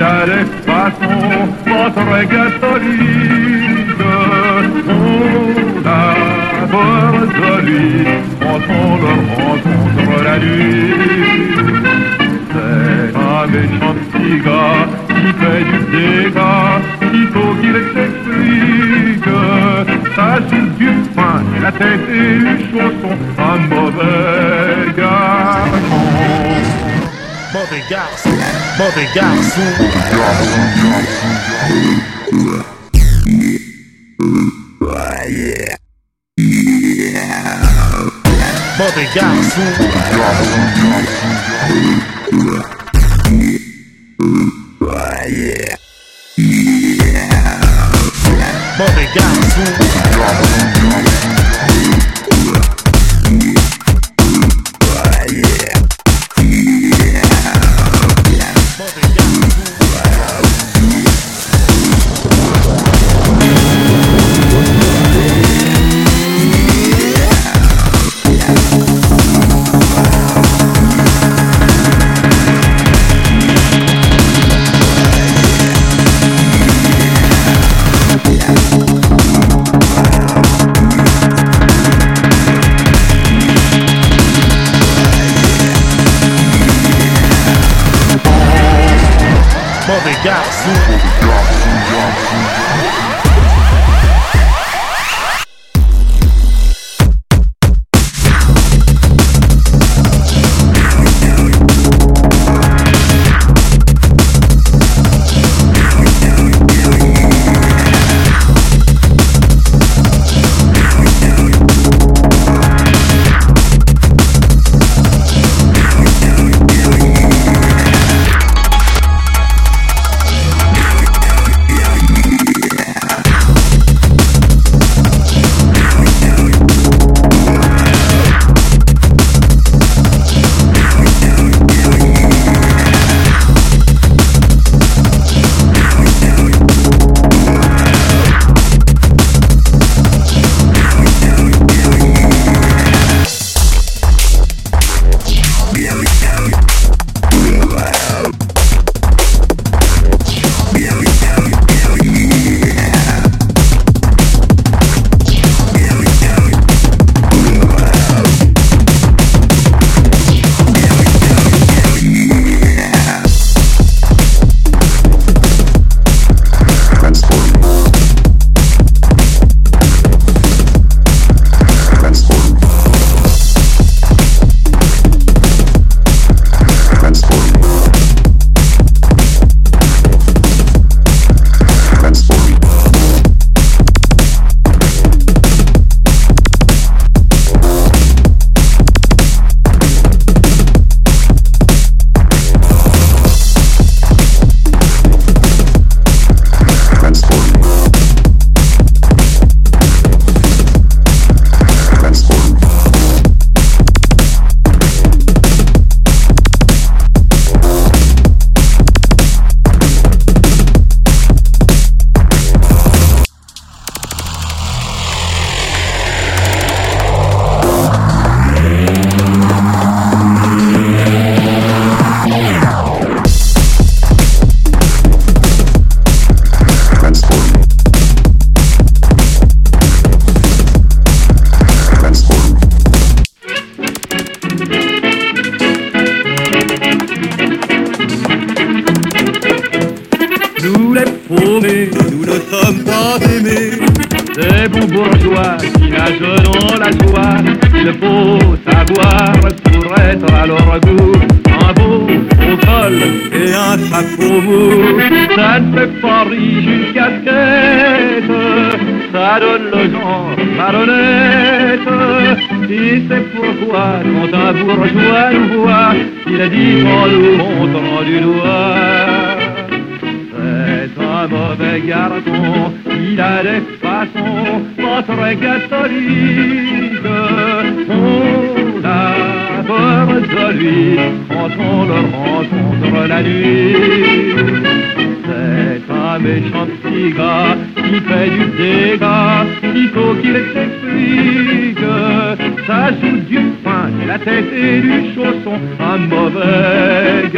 a des façons pas très catholiques. On a peur de lui quand on le rencontre la nuit. C'est un méchant petit gars qui fait du dégât, il faut qu'il s'explique. Ça suce du pain, la tête et les chaussons, un mauvais Mauvais garçon, mauvais garçon. Mauvais garçon. Mauvais garçon. Mauvais garçon. Paumés, nous ne sommes pas aimés. Des bons bourgeois qui nagent dans la joie. Il faut savoir pour être à leur goût. Un beau au col et un chapeau mou. Ça ne fait pas riche une casquette. Ça donne le genre malhonnête. Et c'est pourquoi quand un bourgeois nous voit, il dit en nous montrant du doigt. Un mauvais garçon, il a des façons pas très catholiques. On a peur de lui quand on le rencontre la nuit. C'est un méchant petit gars qui fait du dégât, il faut qu'il s'explique. Ça joue du pain, la tête et du chausson, un mauvais